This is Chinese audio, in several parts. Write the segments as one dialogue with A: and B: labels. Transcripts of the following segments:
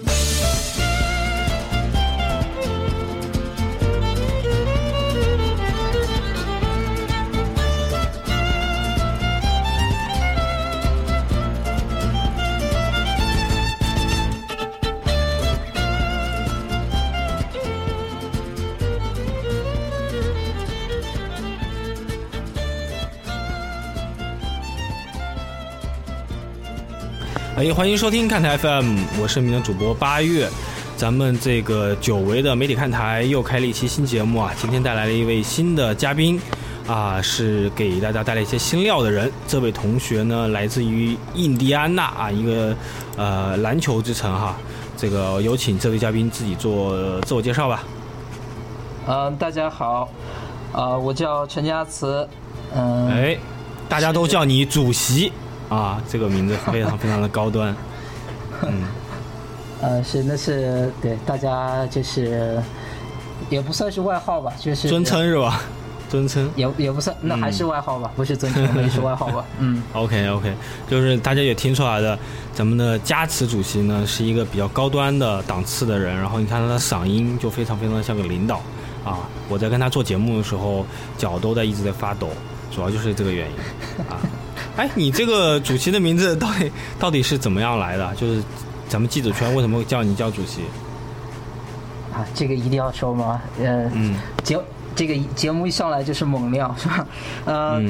A: Bye. 哎，欢迎收听看台 FM，我是你们的主播八月。咱们这个久违的媒体看台又开了一期新节目啊！今天带来了一位新的嘉宾，啊，是给大家带来一些新料的人。这位同学呢，来自于印第安纳啊，一个呃篮球之城哈。这个有请这位嘉宾自己做自我介绍吧。
B: 嗯，大家好，啊，我叫陈家慈，嗯，
A: 哎，大家都叫你主席。啊，这个名字非常非常的高端，嗯，
B: 呃，是那是对大家就是也不算是外号吧，就是
A: 尊称是吧？尊称
B: 也也不算，那还是外号吧，不是尊称，也是外号吧？嗯
A: ，OK OK，就是大家也听出来的，咱们的加持主席呢是一个比较高端的档次的人，然后你看他的嗓音就非常非常的像个领导啊，我在跟他做节目的时候脚都在一直在发抖，主要就是这个原因啊。哎，你这个主席的名字到底到底是怎么样来的？就是咱们记者圈为什么叫你叫主席？
B: 啊，这个一定要说吗？呃，嗯，节这个节目一上来就是猛料，是吧？呃，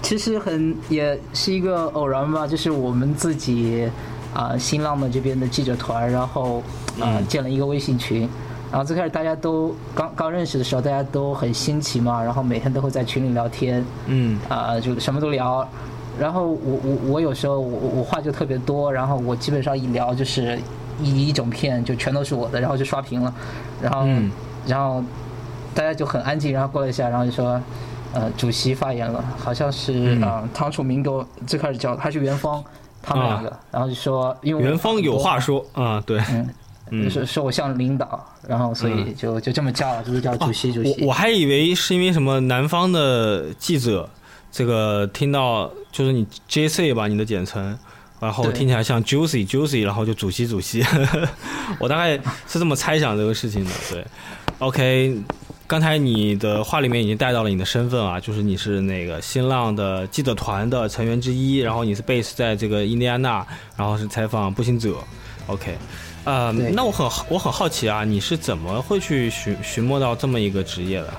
B: 其实很也是一个偶然吧，就是我们自己啊，新浪的这边的记者团，然后啊建了一个微信群，然后最开始大家都刚刚认识的时候，大家都很新奇嘛，然后每天都会在群里聊天，嗯，啊，就什么都聊。然后我我我有时候我我话就特别多，然后我基本上一聊就是一一整片就全都是我的，然后就刷屏了，然后然后大家就很安静，然后过了一下，然后就说呃主席发言了，好像是啊唐楚明给我最开始叫他是元芳他们两个，然后就说因为
A: 元芳有话说啊对，
B: 嗯就是说我像领导，然后所以就就这么叫了，就是叫主席主席。
A: 我我还以为是因为什么南方的记者。这个听到就是你 J C 吧，你的简称，然后听起来像 Juicy Juicy，然后就主席主席，我大概是这么猜想这个事情的。对，OK，刚才你的话里面已经带到了你的身份啊，就是你是那个新浪的记者团的成员之一，然后你是 base 在这个印第安纳，然后是采访步行者。OK，呃，那我很我很好奇啊，你是怎么会去寻寻摸到这么一个职业的？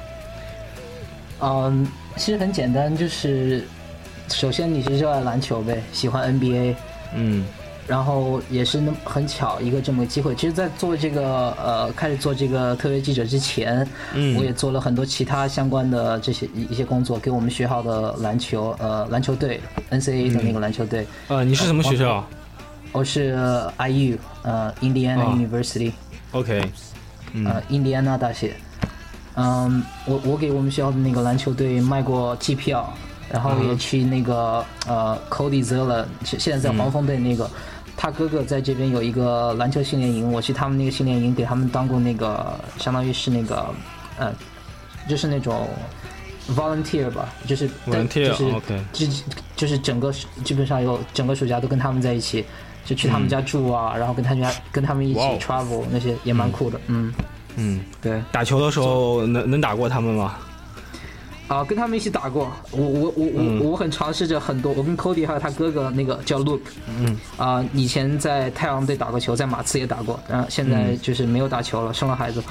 B: 嗯。其实很简单，就是首先你是热爱篮球呗，喜欢 NBA，嗯，然后也是那很巧一个这么个机会。其实，在做这个呃开始做这个特约记者之前，嗯，我也做了很多其他相关的这些一些工作，给我们学校的篮球呃篮球队 NCAA 的那个篮球队。
A: 呃，你是什么学校？
B: 我是 IU，呃，Indiana University。
A: OK，
B: 呃，印第安纳大学。嗯，我我给我们学校的那个篮球队卖过机票，然后也去那个呃，Cody Zeller，现在在黄蜂队那个，他哥哥在这边有一个篮球训练营，我去他们那个训练营给他们当过那个，相当于是那个，呃，就是那种 volunteer 吧，就是
A: volunteer，
B: 就是就就是整个基本上有整个暑假都跟他们在一起，就去他们家住啊，然后跟他家跟他们一起 travel 那些也蛮酷的，嗯。
A: 嗯，
B: 对，
A: 打球的时候能能打过他们吗？
B: 啊，跟他们一起打过。我我我我我很尝试着很多。我跟 Cody 还有他哥哥那个叫 Luke，嗯，啊，以前在太阳队打过球，在马刺也打过，然后现在就是没有打球了，生了孩子。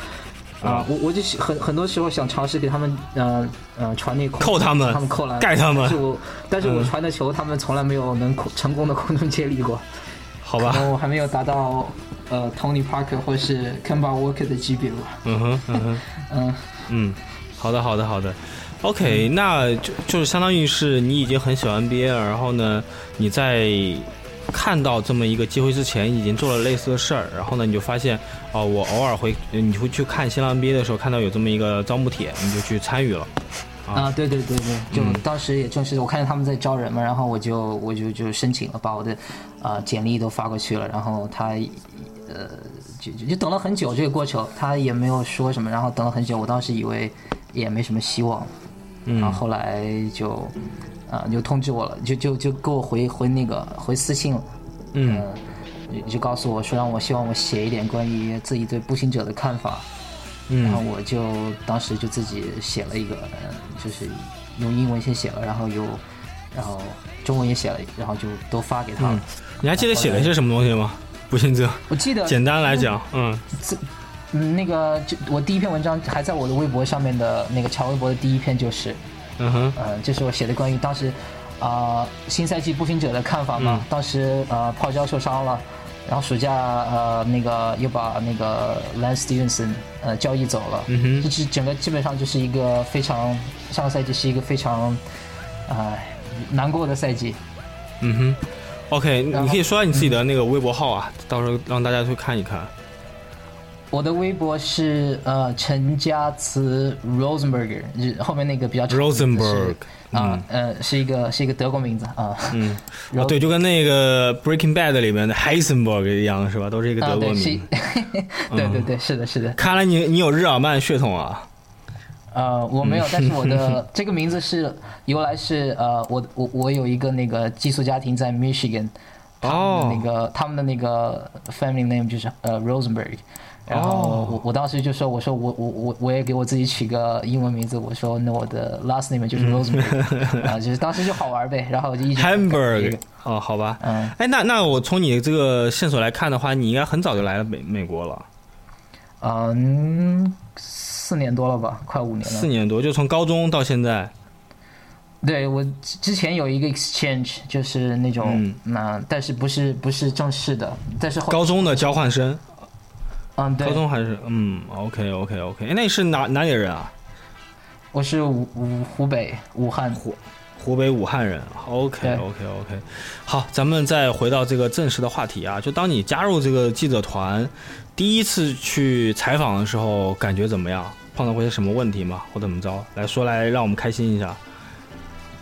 B: 啊，我我就很很多时候想尝试给他们，嗯嗯，传那
A: 扣他们，
B: 他们扣篮，
A: 盖他们。
B: 但是我但是我传的球，他们从来没有能成功的空中接力过。
A: 好吧，
B: 我还没有达到呃 Tony Parker 或是 Kemba Walker 的级别吧。
A: 嗯哼，嗯哼，嗯嗯，好的，好的，好的。OK，那就就是相当于是你已经很喜欢 NBA 了，然后呢，你在看到这么一个机会之前，已经做了类似的事儿，然后呢，你就发现哦，我偶尔会，你会去看新浪 NBA 的时候，看到有这么一个招募帖，你就去参与了。
B: 啊，对对对对，就当时也正是我看见他们在招人嘛，然后我就我就就申请了，把我的啊简历都发过去了，然后他呃就就等了很久这个过程，他也没有说什么，然后等了很久，我当时以为也没什么希望，然后后来就啊就通知我了，就就就给我回回那个回私信了，嗯，就告诉我说让我希望我写一点关于自己对步行者的看法，嗯然后我就当时就自己写了一个，就是用英文先写了，然后又然后中文也写了，然后就都发给他了。
A: 你还记得写了些什么东西吗？步行者？
B: 我记得。
A: 简单来讲，
B: 嗯，这嗯那个就我第一篇文章还在我的微博上面的那个长微博的第一篇就是，
A: 嗯哼，
B: 呃，就是我写的关于当时。啊，新赛季步行者的看法嘛，当时呃，泡椒受伤了，然后暑假呃，那个又把那个 Lance Stevenson 呃交易走了，
A: 嗯哼
B: 就是整个基本上就是一个非常上个赛季是一个非常唉难过的赛季。
A: 嗯哼，OK，你可以说下你自己的那个微博号啊，到时候让大家去看一看。
B: 我的微博是呃陈家慈 Rosenberger，后面那个比较长
A: Rosenberg
B: 啊呃是一个是一个德国名字啊。
A: 嗯。哦对就跟那个 Breaking Bad 里面的 Heisenberg 一样是吧？都是一个德国名。
B: 对对对是的是的。
A: 看来你你有日耳曼血统啊。
B: 呃我没有但是我的 这个名字是由来是呃我我我有一个那个寄宿家庭在 Michigan 哦那个他们的那个 family name 就是呃 Rosenberg。然后我我当时就说，我说我我我我也给我自己取个英文名字，我说那我的 last name 就是 Rosemary，啊，就是当时就好玩呗，然后就一直
A: Hamburg，哦，好吧，
B: 嗯，
A: 哎，那那我从你这个线索来看的话，你应该很早就来了美美国了，
B: 嗯，四年多了吧，快五年了，
A: 四年多，就从高中到现在，
B: 对我之前有一个 exchange，就是那种那，但是不是不是正式的，但是
A: 高中的交换生。
B: 嗯，对，
A: 高中还是嗯，OK OK OK，哎，那你是哪哪里人啊？
B: 我是武武湖北武汉
A: 湖湖北武汉人。OK OK OK，好，咱们再回到这个正式的话题啊，就当你加入这个记者团，第一次去采访的时候，感觉怎么样？碰到过些什么问题吗？或怎么着？来说来，让我们开心一下。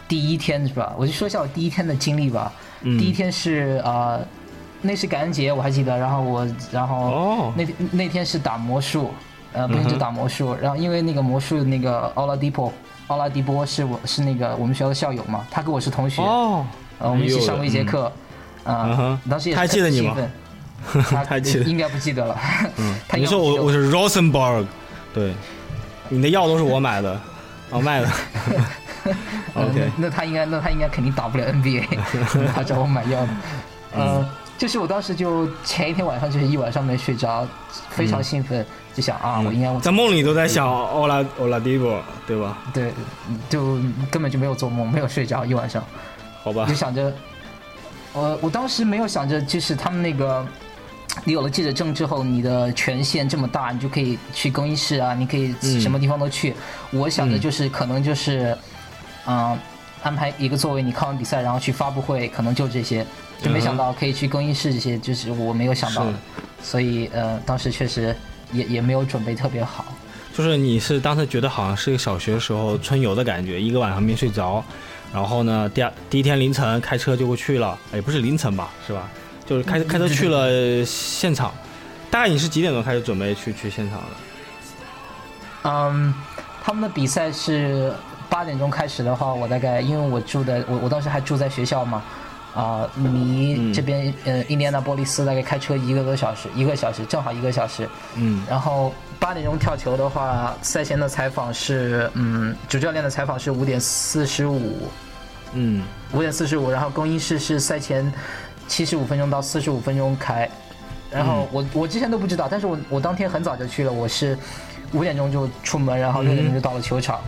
B: 第一天是吧？我就说一下我第一天的经历吧。嗯第一天是啊。那是感恩节，我还记得。然后我，然后那那天是打魔术，呃，不是就打魔术。然后因为那个魔术那个奥拉迪波，奥拉迪波是我是那个我们学校的校友嘛，他跟我是同学，呃，我们一起上过一节课，啊，当时也
A: 还记得你吗？
B: 他记得，应该不记得了。
A: 嗯，你说我我是 Rosenberg，对，你的药都是我买的，哦卖的。OK，
B: 那他应该那他应该肯定打不了 NBA，他找我买药的。嗯，就是我当时就前一天晚上就是一晚上没睡着，非常兴奋，就想啊，我应该
A: 在梦里都在想欧拉欧拉迪波，对吧？
B: 对，就根本就没有做梦，没有睡着一晚上。
A: 好吧。
B: 就想着，我我当时没有想着，就是他们那个，你有了记者证之后，你的权限这么大，你就可以去更衣室啊，你可以什么地方都去。我想的就是可能就是，嗯，安排一个座位，你看完比赛然后去发布会，可能就这些。就没想到可以去更衣室这些，就是我没有想到的，所以呃，当时确实也也没有准备特别好。
A: 就是你是当时觉得好像是一个小学时候春游的感觉，一个晚上没睡着，然后呢，第二第一天凌晨开车就过去了，也不是凌晨吧，是吧？就是开开车去了现场。大概你是几点钟开始准备去去现场的？
B: 嗯，他们的比赛是八点钟开始的话，我大概因为我住的我我当时还住在学校嘛。啊，离这边呃，印第安纳波利斯大概开车一个多小时，一个小时正好一个小时。
A: 嗯。
B: 然后八点钟跳球的话，赛前的采访是嗯，主教练的采访是五点四十五。
A: 嗯。
B: 五点四十五，然后更衣室是赛前七十五分钟到四十五分钟开。然后我我之前都不知道，但是我我当天很早就去了，我是五点钟就出门，然后六点钟就到了球场。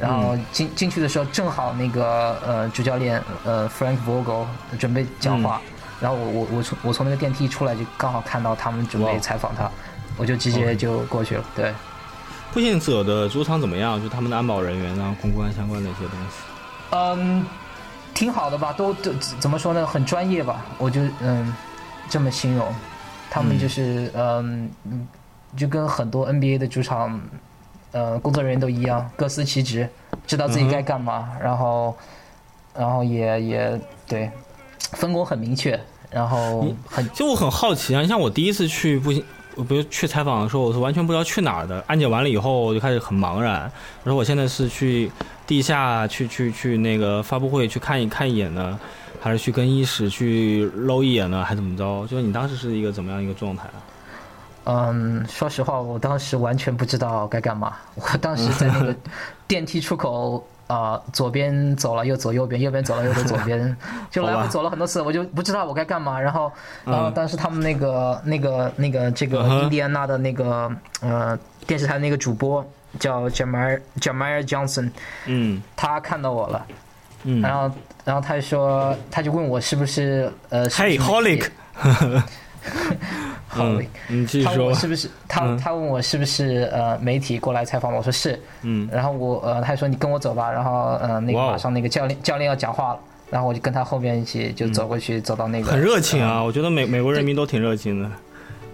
B: 然后进进去的时候，正好那个呃主教练呃 Frank Vogel 准备讲话，然后我我我从我从那个电梯出来就刚好看到他们准备采访他，我就直接就过去了。对，
A: 步行者的主场怎么样？就他们的安保人员啊，公关相关的一些东西。
B: 嗯，挺好的吧？都都怎么说呢？很专业吧？我就嗯这么形容，他们就是嗯就跟很多 NBA 的主场。呃，工作人员都一样，各司其职，知道自己该干嘛，然后，然后也也对，分工很明确，然后很。
A: 就我很好奇啊，你像我第一次去不行，我比如去采访的时候，我是完全不知道去哪儿的。安检完了以后，我就开始很茫然。我说我现在是去地下去去去那个发布会去看一看一眼呢，还是去更衣室去搂一眼呢，还是怎么着？就是你当时是一个怎么样一个状态啊？
B: 嗯，说实话，我当时完全不知道该干嘛。我当时在那个 电梯出口啊，左边走了又走右边，右边走了又走左边，就来回走了很多次，我就不知道我该干嘛。然后，然后当时他们那个那个那个这个印第安纳的那个呃电视台那个主播叫 Jamar Jamar Johnson，
A: 嗯，
B: 他看到我了，
A: 嗯，
B: 然后然后他说他就问我是不是呃
A: ，Hey Holic。
B: 好嘞，
A: 嗯，
B: 他问我是不是他他问我是不是呃媒体过来采访我，我说是，
A: 嗯，
B: 然后我呃他说你跟我走吧，然后呃那个马上那个教练教练要讲话了，然后我就跟他后面一起就走过去，走到那个
A: 很热情啊，我觉得美美国人民都挺热情的，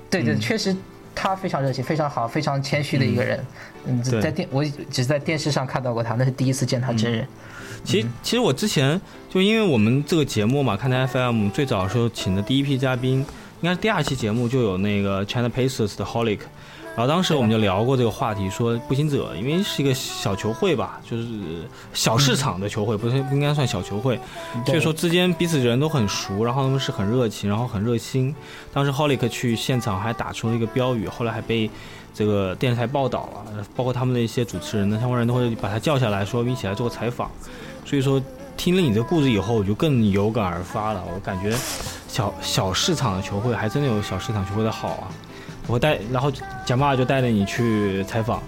B: 对对，确实他非常热情，非常好，非常谦虚的一个人，嗯，在电我只是在电视上看到过他，那是第一次见他真人。
A: 其实其实我之前就因为我们这个节目嘛，看台 FM 最早的时候请的第一批嘉宾。应该是第二期节目就有那个 China Pacers 的 Holic，然后当时我们就聊过这个话题，说步行者因为是一个小球会吧，就是小市场的球会，不是不应该算小球会，所以说之间彼此人都很熟，然后他们是很热情，然后很热心。当时 Holic 去现场还打出了一个标语，后来还被这个电视台报道了，包括他们的一些主持人呢，相关人都会把他叫下来说一起来做个采访。所以说听了你的故事以后，我就更有感而发了，我感觉。小小市场的球会还真的有小市场球会的好啊！我带，然后蒋爸就带着你去采访，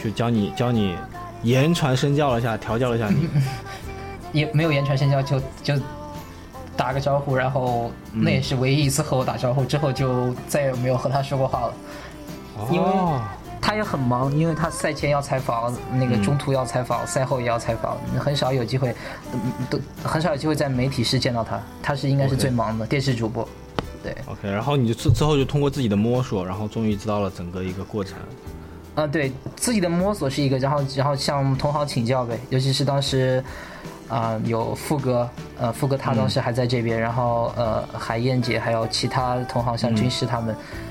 A: 去教你教你言传身教了一下，调教了一下你。
B: 也没有言传身教，就就打个招呼，然后那也是唯一一次和我打招呼，之后就再也没有和他说过话了，因为。他也很忙，因为他赛前要采访，那个中途要采访，赛后也要采访，很少有机会，都很少有机会在媒体室见到他。他是应该是最忙的电视主播，对。
A: OK，然后你就之之后就通过自己的摸索，然后终于知道了整个一个过程。
B: 啊，对自己的摸索是一个，然后然后向同行请教呗，尤其是当时啊有富哥，呃富哥他当时还在这边，然后呃海燕姐还有其他同行像军师他们。嗯，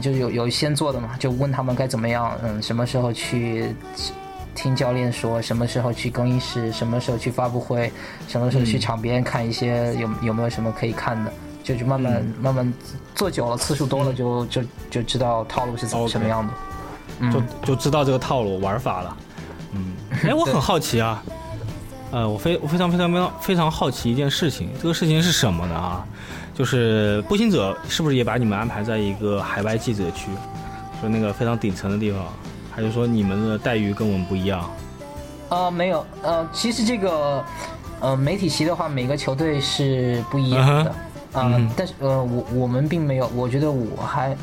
B: 就有有先做的嘛，就问他们该怎么样，嗯，什么时候去听教练说，什么时候去更衣室，什么时候去发布会，什么时候去场边看一些有有没有什么可以看的，就就慢慢慢慢做久了，次数多了，就就就知道套路是怎么什么样的，
A: 就就知道这个套路玩法了。嗯，哎，我很好奇啊，呃，我非我非常非常非常非常好奇一件事情，这个事情是什么呢啊？就是步行者是不是也把你们安排在一个海外记者区，就那个非常顶层的地方？还是说你们的待遇跟我们不一样？
B: 呃，没有，呃，其实这个，呃，媒体席的话，每个球队是不一样的，嗯，但是呃，我我们并没有，我觉得我还，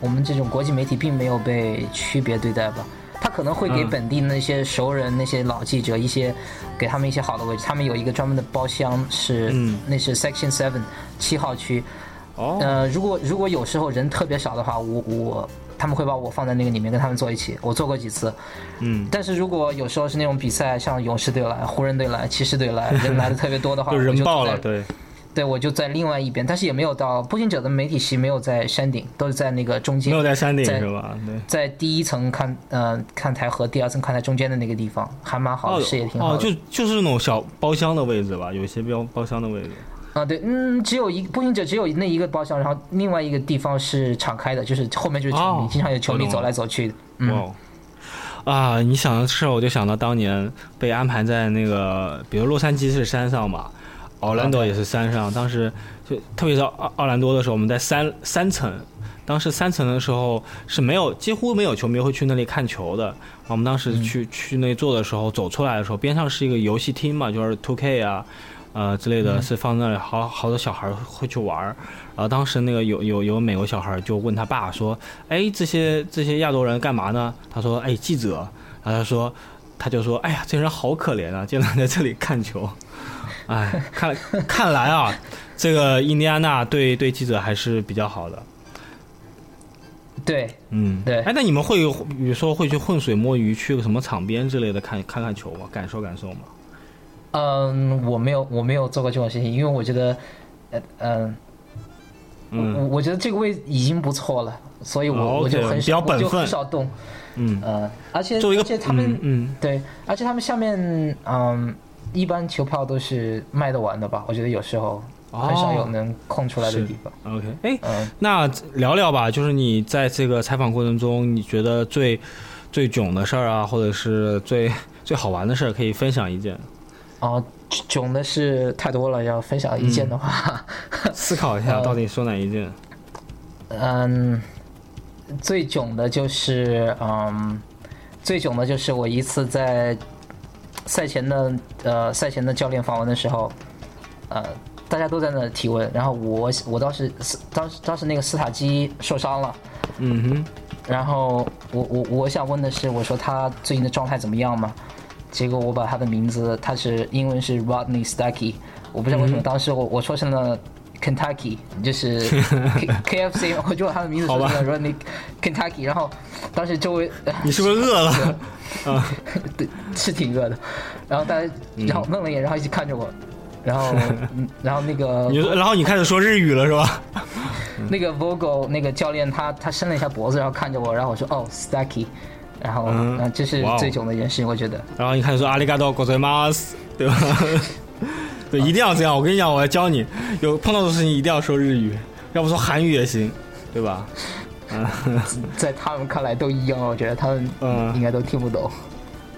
B: 我们这种国际媒体并没有被区别对待吧。他可能会给本地那些熟人、那些老记者一些，给他们一些好的位置。他们有一个专门的包厢，是那是 Section Seven 七号区。
A: 哦。
B: 呃，如果如果有时候人特别少的话，我我他们会把我放在那个里面跟他们坐一起。我坐过几次。
A: 嗯。
B: 但是如果有时候是那种比赛，像勇士队来、湖人队来、骑士队来，人来的特别多的话，
A: 就人爆了，对。
B: 对，我就在另外一边，但是也没有到步行者的媒体席，没有在山顶，都是在那个中间。
A: 没有在山顶是吧？对，
B: 在第一层看，呃，看台和第二层看台中间的那个地方，还蛮好的，视野挺好。
A: 哦，就就是那种小包厢的位置吧，有一些标包厢的位置。
B: 啊，对，嗯，只有一步行者只有那一个包厢，然后另外一个地方是敞开的，就是后面就是球迷，经常有球迷走来走去。
A: 哇，啊，你想的是，我就想到当年被安排在那个，比如洛杉矶是山上嘛。奥兰多也是山上，当时就特别是奥奥兰多的时候，我们在三三层，当时三层的时候是没有几乎没有球迷会去那里看球的。我们当时去去那坐的时候，走出来的时候，边上是一个游戏厅嘛，就是 Two K 啊，呃之类的是放那里，好好多小孩会去玩。然后当时那个有有有美国小孩就问他爸说：“哎，这些这些亚洲人干嘛呢？”他说：“哎，记者。”然后他说，他就说：“哎呀，这人好可怜啊，竟然在这里看球。”哎，看看来啊，这个印第安纳对对记者还是比较好的。
B: 对，
A: 嗯，
B: 对。
A: 哎，那你们会比如说会去浑水摸鱼，去个什么场边之类的看看看球吗？感受感受吗？
B: 嗯，我没有，我没有做过这种事情，因为我觉得，呃，嗯，我我觉得这个位置已经不错了，所以我我就很少我就很少动。
A: 嗯
B: 呃，而且而且他们
A: 嗯
B: 对，而且他们下面嗯。一般球票都是卖得完的吧？我觉得有时候很少有能空出来的地
A: 方。OK，哎，那聊聊吧，就是你在这个采访过程中，你觉得最最囧的事儿啊，或者是最最好玩的事儿，可以分享一件。
B: 哦，囧的是太多了，要分享一件的话，
A: 思考一下到底说哪一件。
B: 嗯，最囧的就是嗯，最囧的就是我一次在赛前的呃赛前的教练访问的时候，呃，大家都在那提问，然后我我当时当时当时那个斯塔基受伤了，
A: 嗯哼，
B: 然后我我我想问的是，我说他最近的状态怎么样嘛？结果我把他的名字，他是英文是 Rodney Stuckey，我不知道为什么当时我我说成了 Kentucky，就是 K F C，我就把他的名字说成了 Rodney Kentucky，然后当时周围
A: 你是不是饿了？
B: 啊，对，是挺饿的。然后大家然后愣了一眼，然后一起看着我，然后 然后那个
A: 你然后你开始说日语了是吧？
B: 那个 Vogel 那个教练他他伸了一下脖子，然后看着我，然后我说哦 Stuckey。然后，嗯，这是最囧的一件事，我觉得。
A: 然后你看，说阿里嘎多，国粹马斯，对吧？对，一定要这样。我跟你讲，我要教你，有碰到的事情一定要说日语，要不说韩语也行，对吧？
B: 嗯，在他们看来都一样，我觉得他们嗯应该都听不懂。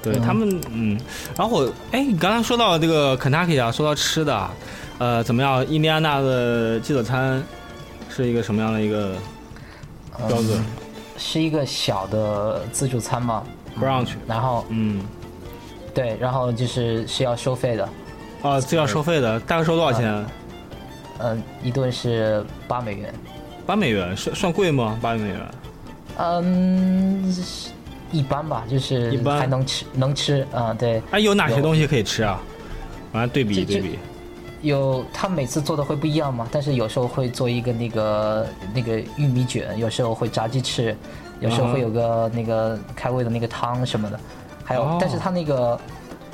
A: 对他们，嗯。然后我，哎，你刚才说到这个肯塔基啊，说到吃的，呃，怎么样？印第安纳的记者餐是一个什么样的一个标准？
B: 是一个小的自助餐嘛，
A: 不让去。
B: 然后，
A: 嗯，
B: 对，然后就是是要收费的。
A: 啊，这要收费的，大概收多少钱？
B: 嗯，一顿是八美元。
A: 八美元算算贵吗？八美元？
B: 嗯，一般吧，就是
A: 一般
B: 还能吃，能吃啊，对。
A: 哎，有哪些东西可以吃啊？完了对比对比。
B: 有，他每次做的会不一样嘛？但是有时候会做一个那个那个玉米卷，有时候会炸鸡翅，有时候会有个那个开胃的那个汤什么的。还有，但是他那个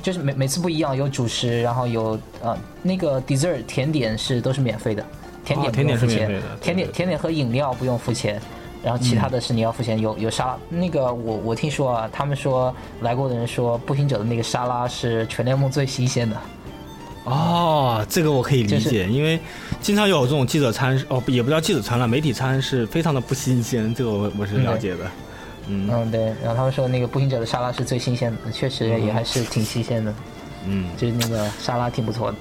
B: 就是每每次不一样，有主食，然后有呃那个 dessert 甜点是都是免费的，甜点不用付钱，甜点甜点和饮料不用付钱，然后其他的是你要付钱。有有沙拉，那个我我听说啊，他们说来过的人说步行者的那个沙拉是全联盟最新鲜的。
A: 哦，这个我可以理解，因为经常有这种记者餐，哦，也不叫记者餐了，媒体餐是非常的不新鲜，这个我我是了解的。
B: 嗯嗯，对，然后他们说那个步行者的沙拉是最新鲜的，确实也还是挺新鲜的。
A: 嗯，
B: 就是那个沙拉挺不错的。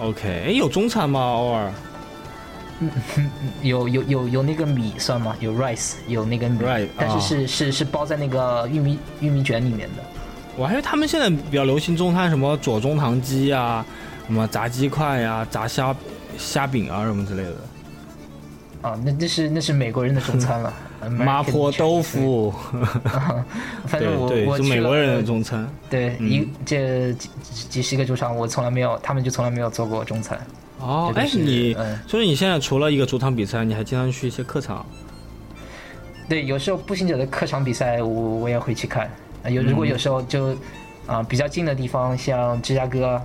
A: OK，哎，有中餐吗？偶尔？
B: 嗯，有有有有那个米算吗？有 rice，有那个米，但是是是是包在那个玉米玉米卷里面的。
A: 我还以为他们现在比较流行中餐，什么左宗棠鸡啊。什么炸鸡块呀，炸虾虾饼啊，什么之类的。
B: 啊，那那是那是美国人的中餐了。
A: 麻婆豆腐。
B: 反正我我
A: 是美国人的中餐。
B: 对，一这几几十个主场，我从来没有，他们就从来没有做过中餐。
A: 哦，哎，你就是你现在除了一个主场比赛，你还经常去一些客场？
B: 对，有时候步行者的客场比赛，我我也会去看。有如果有时候就啊比较近的地方，像芝加哥。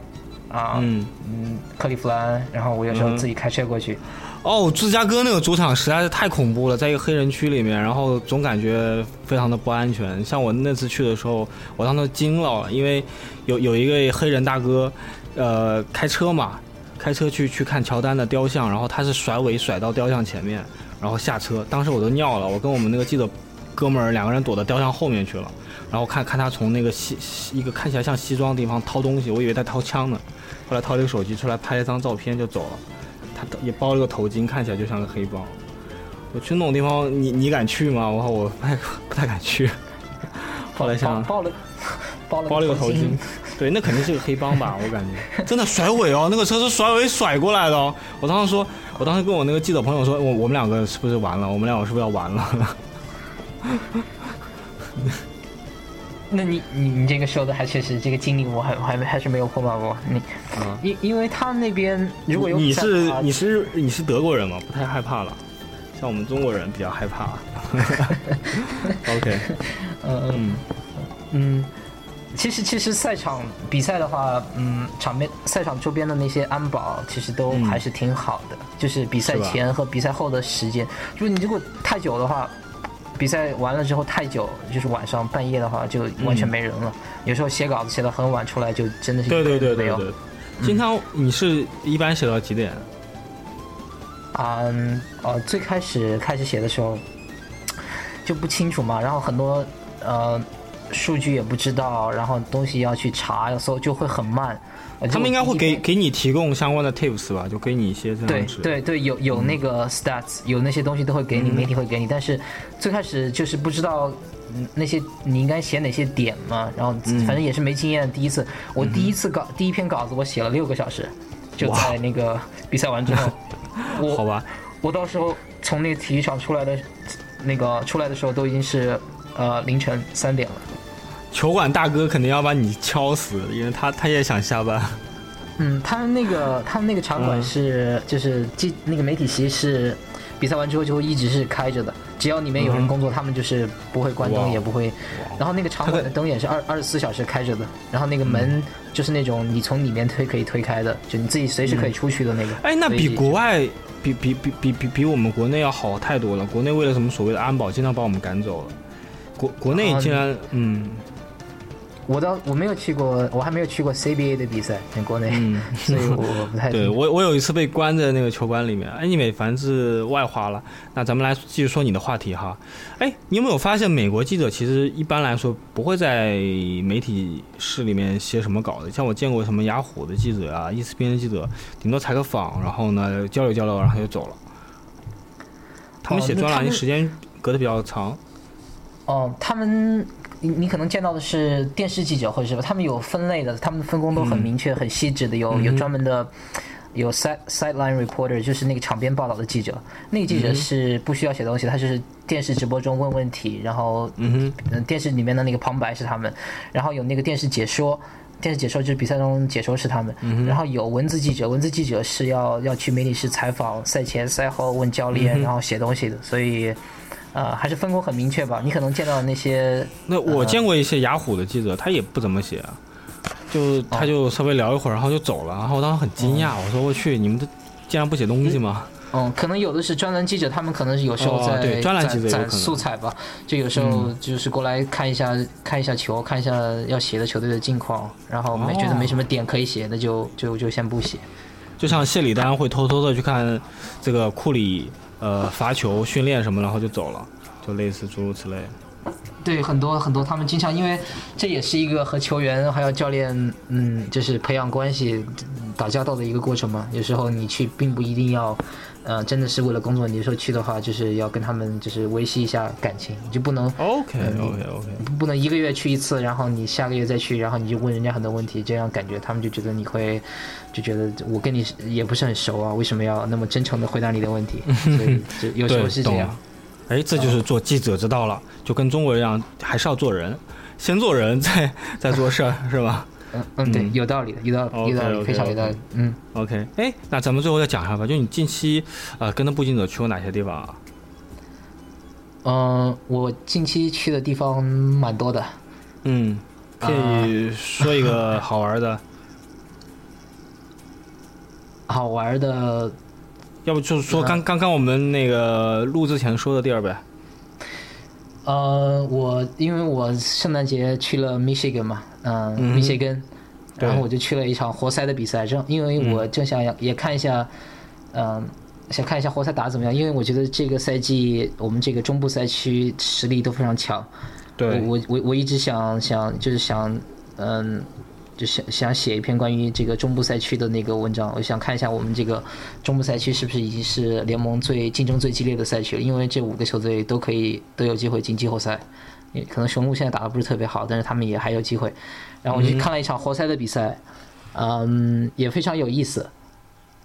B: 啊，嗯嗯，克利夫兰，然后我有时候自己开车过去。
A: 哦，芝加哥那个主场实在是太恐怖了，在一个黑人区里面，然后总感觉非常的不安全。像我那次去的时候，我当时惊了，因为有有一个黑人大哥，呃，开车嘛，开车去去看乔丹的雕像，然后他是甩尾甩到雕像前面，然后下车，当时我都尿了，我跟我们那个记者哥们儿两个人躲到雕像后面去了，然后看看他从那个西一个看起来像西装的地方掏东西，我以为他掏枪呢。后来掏了一个手机出来拍了张照片就走了，他也包了个头巾，看起来就像个黑帮。我去那种地方，你你敢去吗？我我不太不太敢去。后来想
B: 包了包了
A: 包了个头巾，对，那肯定是个黑帮吧？我感觉真的甩尾哦，那个车是甩尾甩过来的哦。我当时说，我当时跟我那个记者朋友说，我我们两个是不是完了？我们两个是不是要完了？
B: 那你你你这个说的还确实，这个经历我还还没还是没有碰到过。你，因因为他们那边如果有
A: 你是你是你是德国人嘛，不太害怕了。像我们中国人比较害怕。OK，
B: 嗯嗯嗯，其实其实赛场比赛的话，嗯，场面赛场周边的那些安保其实都还是挺好的，就是比赛前和比赛后的时间，如果你如果太久的话。比赛完了之后太久，就是晚上半夜的话就完全没人了。有时候写稿子写到很晚，出来就真的是
A: 对对对
B: 没有。
A: 经常你是一般写到几点？
B: 嗯，呃，最开始开始写的时候就不清楚嘛，然后很多呃数据也不知道，然后东西要去查要搜就会很慢。
A: 他们应该会给给你提供相关的 tips 吧，就给你一些这样
B: 对对对，有有那个 stats，有那些东西都会给你，媒体会给你。但是最开始就是不知道那些你应该写哪些点嘛，然后反正也是没经验。第一次我第一次稿第一篇稿子我写了六个小时，就在那个比赛完之后，我
A: 好吧，
B: 我到时候从那个体育场出来的那个出来的时候都已经是呃凌晨三点了。
A: 球馆大哥肯定要把你敲死，因为他他也想下班。
B: 嗯，他们那个他们那个场馆是就是记那个媒体席是比赛完之后就会一直是开着的，只要里面有人工作，他们就是不会关灯，也不会。然后那个场馆的灯也是二二十四小时开着的，然后那个门就是那种你从里面推可以推开的，就你自己随时可以出去的那个。
A: 哎，那比国外比比比比比比我们国内要好太多了。国内为了什么所谓的安保，经常把我们赶走了。国国内竟然嗯。
B: 我倒我没有去过，我还没有去过 CBA 的比赛，在国内，所以我不太。
A: 对我，我有一次被关在那个球馆里面。哎，你美凡是外话了，那咱们来继续说你的话题哈。哎，你有没有发现美国记者其实一般来说不会在媒体室里面写什么稿子？像我见过什么雅虎的记者啊、ESPN 的记者，顶多采个访，然后呢交流交流，然后就走了。他们写专栏时间隔得比较长。
B: 哦，他们。你你可能见到的是电视记者或者什么，他们有分类的，他们的分工都很明确、很细致的，有有专门的，有 side sideline reporter，就是那个场边报道的记者。那个记者是不需要写东西，他就是电视直播中问问题，然后嗯电视里面的那个旁白是他们，然后有那个电视解说，电视解说就是比赛中解说是他们，然后有文字记者，文字记者是要要去媒体室采访赛前赛后问教练，然后写东西的，所以。呃，还是分工很明确吧？你可能见到的那些，
A: 那我见过一些雅虎的记者，他也不怎么写，就他就稍微聊一会儿，然后就走了。然后我当时很惊讶，我说我去，你们这竟然不写东西吗？
B: 嗯，可能有的是专栏记者，他们可能是有时候在
A: 专栏记
B: 者素材吧，就有时候就是过来看一下看一下球，看一下要写的球队的近况，然后没觉得没什么点可以写，那就就就先不写。
A: 就像谢里丹会偷偷的去看这个库里。呃，罚球、训练什么，然后就走了，就类似诸如此类。
B: 对，很多很多，他们经常因为这也是一个和球员还有教练，嗯，就是培养关系、打交道的一个过程嘛。有时候你去，并不一定要。呃，真的是为了工作，你说去的话，就是要跟他们就是维系一下感情，你就不能
A: OK OK OK，
B: 不能一个月去一次，然后你下个月再去，然后你就问人家很多问题，这样感觉他们就觉得你会就觉得我跟你也不是很熟啊，为什么要那么真诚的回答你的问题？所以就有时候是这样。
A: 哎，这就是做记者之道了，就跟中国人一样，还是要做人，先做人再再做事儿，是吧？
B: 嗯嗯，对，有道理的，有道理，有道理，非常有道理。嗯
A: ，OK，哎，那咱们最后再讲一下吧，就你近期呃跟着步行者去过哪些地方啊？
B: 嗯，我近期去的地方蛮多的。
A: 嗯，可以 说一个好玩的。
B: 好玩的，
A: 要不就是说刚刚刚我们那个录之前说的地儿呗。
B: 呃，我因为我圣诞节去了密歇根嘛，嗯，密歇根，然后我就去了一场活塞的比赛，正因为我正想也看一下，嗯，想看一下活塞打怎么样，因为我觉得这个赛季我们这个中部赛区实力都非常强，
A: 对，
B: 我我我一直想想就是想，嗯。就想想写一篇关于这个中部赛区的那个文章，我想看一下我们这个中部赛区是不是已经是联盟最竞争最激烈的赛区了？因为这五个球队都可以都有机会进季后赛，可能雄鹿现在打的不是特别好，但是他们也还有机会。然后我去看了一场活塞的比赛，嗯，也非常有意思。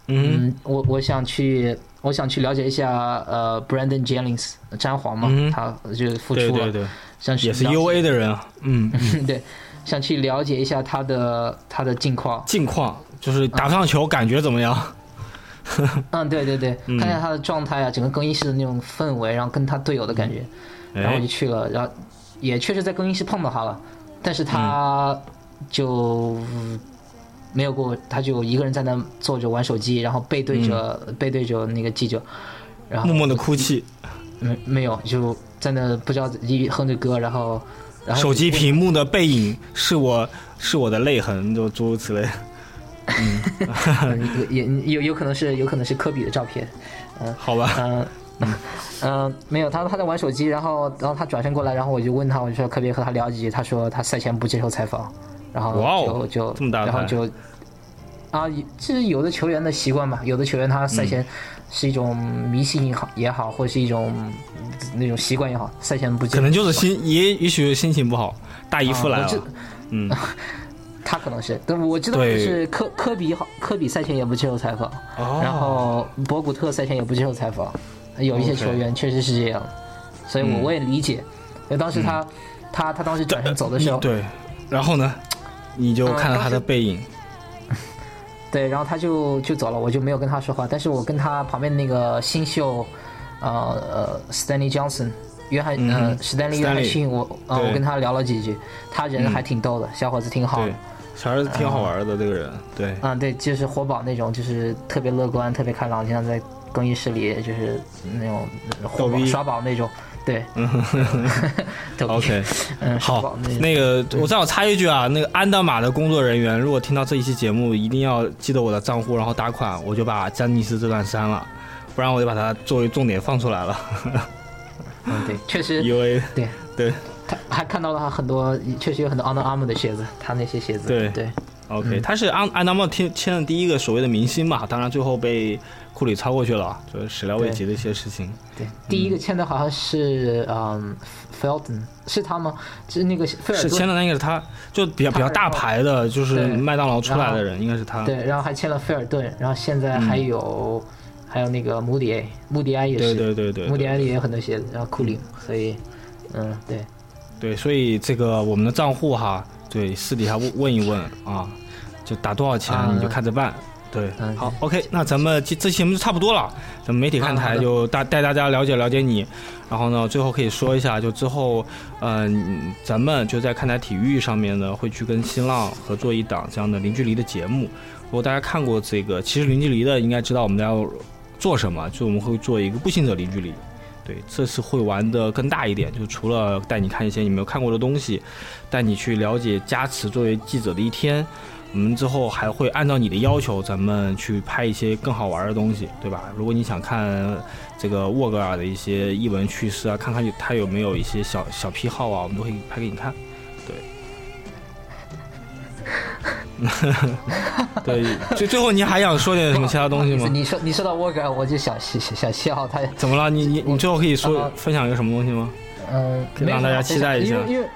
B: 嗯，我我想去我想去了解一下呃，Brandon Jennings 詹皇嘛，他就复出了，像是
A: 也是 UA 的人啊，嗯，
B: 对。想去了解一下他的他的近况，
A: 近况就是打不上球，感觉怎么样？
B: 嗯，对对对，看一下他的状态啊，整个更衣室的那种氛围，然后跟他队友的感觉，然后就去了，然后也确实在更衣室碰到他了，但是他就没有过，他就一个人在那坐着玩手机，然后背对着背对着那个记者，然后
A: 默默的哭泣。
B: 没没有，就在那不知道一哼着歌，然后然后
A: 手机屏幕的背影是我是我的泪痕，就诸如此类。
B: 嗯，也有有可能是有可能是科比的照片，嗯，
A: 好吧，
B: 嗯嗯，没有，他他在玩手机，然后然后他转身过来，然后我就问他，我就说可不可以和他聊几句，他说他赛前不接受采访，然后就就
A: 这么大
B: 然后就啊，这是有的球员的习惯吧，有的球员他赛前是一种迷信也好也好，或者是一种那种习惯也好，赛前不接
A: 可能就是心也也许心情不好，大姨夫来了，嗯。
B: 他可能是，但我知道是科科比好，科比赛前也不接受采访，然后博古特赛前也不接受采访，有一些球员确实是这样，所以我我也理解。因为当时他他他当时转身走的时候，
A: 对，然后呢，你就看到他的背影，
B: 对，然后他就就走了，我就没有跟他说话，但是我跟他旁边那个新秀，呃呃，Stanley Johnson，约翰，呃，史丹利约翰逊，我呃，我跟他聊了几句，他人还挺逗的，小伙子挺好的。
A: 小孩子挺好玩的，这个人，对，
B: 嗯，对，就是活宝那种，就是特别乐观、特别开朗，经常在更衣室里就是那种活宝耍宝那种，对。
A: OK，嗯好，那个我正好插一句啊，那个安德玛的工作人员，如果听到这一期节目，一定要记得我的账户，然后打款，我就把詹尼斯这段删了，不然我就把它作为重点放出来了。
B: 嗯，对，确实，
A: 因为
B: 对。
A: 对。
B: 他还看到了他很多，确实有很多 Under Armour 的鞋子，他那些鞋子。
A: 对
B: 对
A: ，OK，他是 Under Armour 签签的第一个所谓的明星嘛，当然最后被库里超过去了，就是始料未及的一些事情。
B: 对，第一个签的好像是嗯，Felton，是他吗？是那个菲尔
A: 是签的那个是他，就比较比较大牌的，就是麦当劳出来的人，应该是他。
B: 对，然后还签了菲尔顿，然后现在还有还有那个穆迪埃，穆迪埃也是，
A: 对对对对，
B: 穆迪埃里也有很多鞋子，然后库里，所以嗯，对。
A: 对，所以这个我们的账户哈，对，私底下问问一问啊，就打多少钱你就看着办。对，好，OK，那咱们这这期节目就差不多了，咱们媒体看台就大带大家了解了解你，然后呢，最后可以说一下，就之后，嗯，咱们就在看台体育上面呢，会去跟新浪合作一档这样的零距离的节目。如果大家看过这个，其实零距离的应该知道我们要做什么，就我们会做一个步行者零距离。对，这次会玩的更大一点，就除了带你看一些你没有看过的东西，带你去了解加持作为记者的一天，我们之后还会按照你的要求，咱们去拍一些更好玩的东西，对吧？如果你想看这个沃格尔的一些译文趣事啊，看看他有没有一些小小癖好啊，我们都会拍给你看。对，最最后你还想说点什么其他东西吗？
B: 你说你说到沃格尔，我就想想想笑他。
A: 怎么了？你你你最后可以说分享一个什么东西吗？
B: 嗯，
A: 让大家期待一下。
B: 因为因为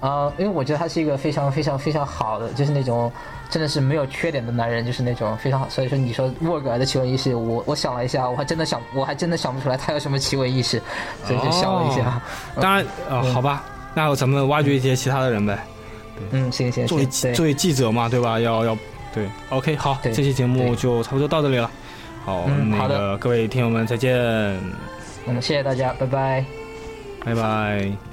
B: 啊，因为我觉得他是一个非常非常非常好的，就是那种真的是没有缺点的男人，就是那种非常好。所以说你说沃格尔的奇闻异事，我我想了一下，我还真的想我还真的想不出来他有什么奇闻异事，所以就想了一下。
A: 当然呃，好吧，那咱们挖掘一些其他的人呗。
B: 嗯，行行，
A: 作为作为记者嘛，对吧？要要对，OK，好，这期节目就差不多到这里了。好，那个各位听友们再见。
B: 嗯，谢谢大家，拜拜，
A: 拜拜。